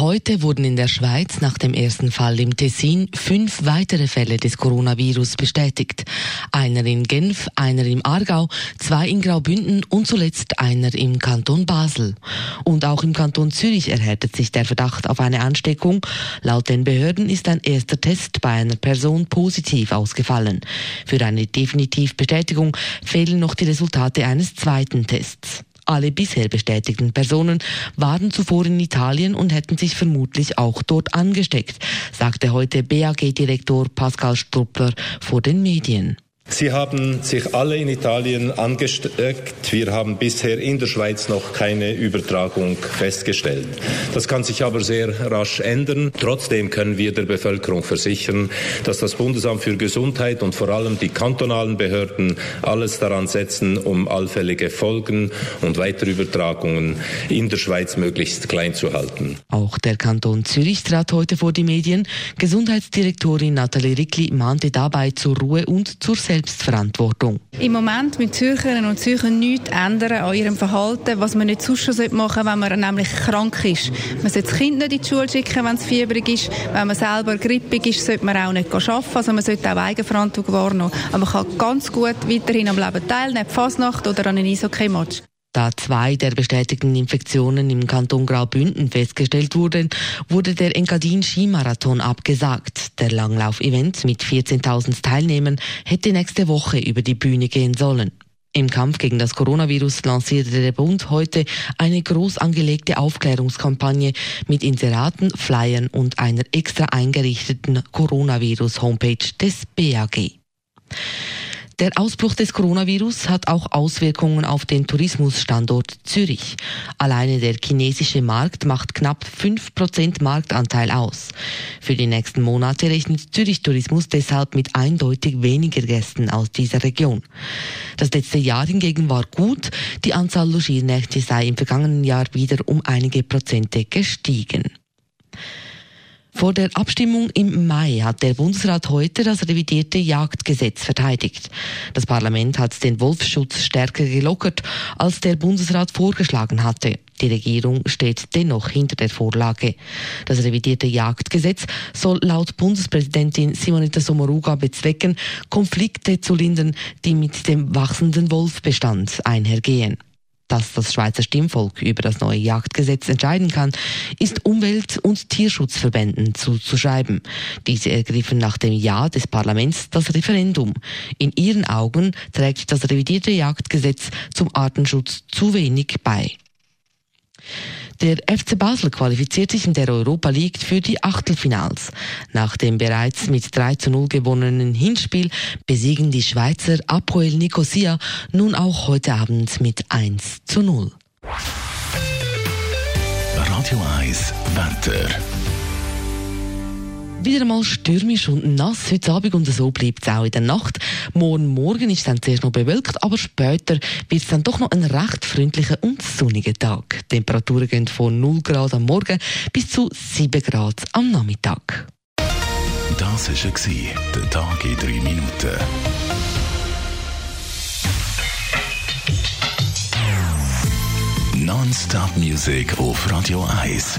Heute wurden in der Schweiz nach dem ersten Fall im Tessin fünf weitere Fälle des Coronavirus bestätigt. Einer in Genf, einer im Aargau, zwei in Graubünden und zuletzt einer im Kanton Basel. Und auch im Kanton Zürich erhärtet sich der Verdacht auf eine Ansteckung. Laut den Behörden ist ein erster Test bei einer Person positiv ausgefallen. Für eine Definitivbestätigung fehlen noch die Resultate eines zweiten Tests. Alle bisher bestätigten Personen waren zuvor in Italien und hätten sich vermutlich auch dort angesteckt, sagte heute BAG-Direktor Pascal Struppler vor den Medien. Sie haben sich alle in Italien angesteckt. Wir haben bisher in der Schweiz noch keine Übertragung festgestellt. Das kann sich aber sehr rasch ändern. Trotzdem können wir der Bevölkerung versichern, dass das Bundesamt für Gesundheit und vor allem die kantonalen Behörden alles daran setzen, um allfällige Folgen und weitere Übertragungen in der Schweiz möglichst klein zu halten. Auch der Kanton Zürich trat heute vor die Medien. Gesundheitsdirektorin Nathalie Rickli mahnte dabei zur Ruhe und zur Selbst Selbstverantwortung. Im Moment müssen Zürcherinnen und Zürcher nichts ändern an ihrem Verhalten, was man nicht sonst schon machen sollte, wenn man nämlich krank ist. Man sollte das Kind nicht in die Schule schicken, wenn es fieberig ist. Wenn man selber grippig ist, sollte man auch nicht arbeiten. Also man sollte auch Eigenverantwortung wahrnehmen. Aber man kann ganz gut weiterhin am Leben teilnehmen, Fasnacht oder an einem Eishockey-Match. Da zwei der bestätigten Infektionen im Kanton Graubünden festgestellt wurden, wurde der Engadin Skimarathon abgesagt. Der Langlauf-Event mit 14.000 Teilnehmern hätte nächste Woche über die Bühne gehen sollen. Im Kampf gegen das Coronavirus lancierte der Bund heute eine groß angelegte Aufklärungskampagne mit Inseraten, Flyern und einer extra eingerichteten Coronavirus-Homepage des BAG. Der Ausbruch des Coronavirus hat auch Auswirkungen auf den Tourismusstandort Zürich. Alleine der chinesische Markt macht knapp 5% Marktanteil aus. Für die nächsten Monate rechnet Zürich Tourismus deshalb mit eindeutig weniger Gästen aus dieser Region. Das letzte Jahr hingegen war gut. Die Anzahl Logiernächte sei im vergangenen Jahr wieder um einige Prozente gestiegen. Vor der Abstimmung im Mai hat der Bundesrat heute das revidierte Jagdgesetz verteidigt. Das Parlament hat den Wolfsschutz stärker gelockert, als der Bundesrat vorgeschlagen hatte. Die Regierung steht dennoch hinter der Vorlage. Das revidierte Jagdgesetz soll laut Bundespräsidentin Simonetta Sommaruga bezwecken, Konflikte zu lindern, die mit dem wachsenden Wolfbestand einhergehen dass das Schweizer Stimmvolk über das neue Jagdgesetz entscheiden kann, ist Umwelt- und Tierschutzverbänden zuzuschreiben. Diese ergriffen nach dem Ja des Parlaments das Referendum. In ihren Augen trägt das revidierte Jagdgesetz zum Artenschutz zu wenig bei. Der FC Basel qualifiziert sich in der Europa League für die Achtelfinals. Nach dem bereits mit 3 zu 0 gewonnenen Hinspiel besiegen die Schweizer Apoel Nicosia nun auch heute Abend mit 1 zu 0. Radio 1 Wetter. Wieder mal stürmisch und nass heute Abend und so bleibt es auch in der Nacht. Morgen Morgen ist es dann zuerst noch bewölkt, aber später wird es dann doch noch ein recht freundlicher und sonniger Tag. Die Temperaturen gehen von 0 Grad am Morgen bis zu 7 Grad am Nachmittag. Das war der Tag in 3 Minuten. Non-Stop Music auf Radio 1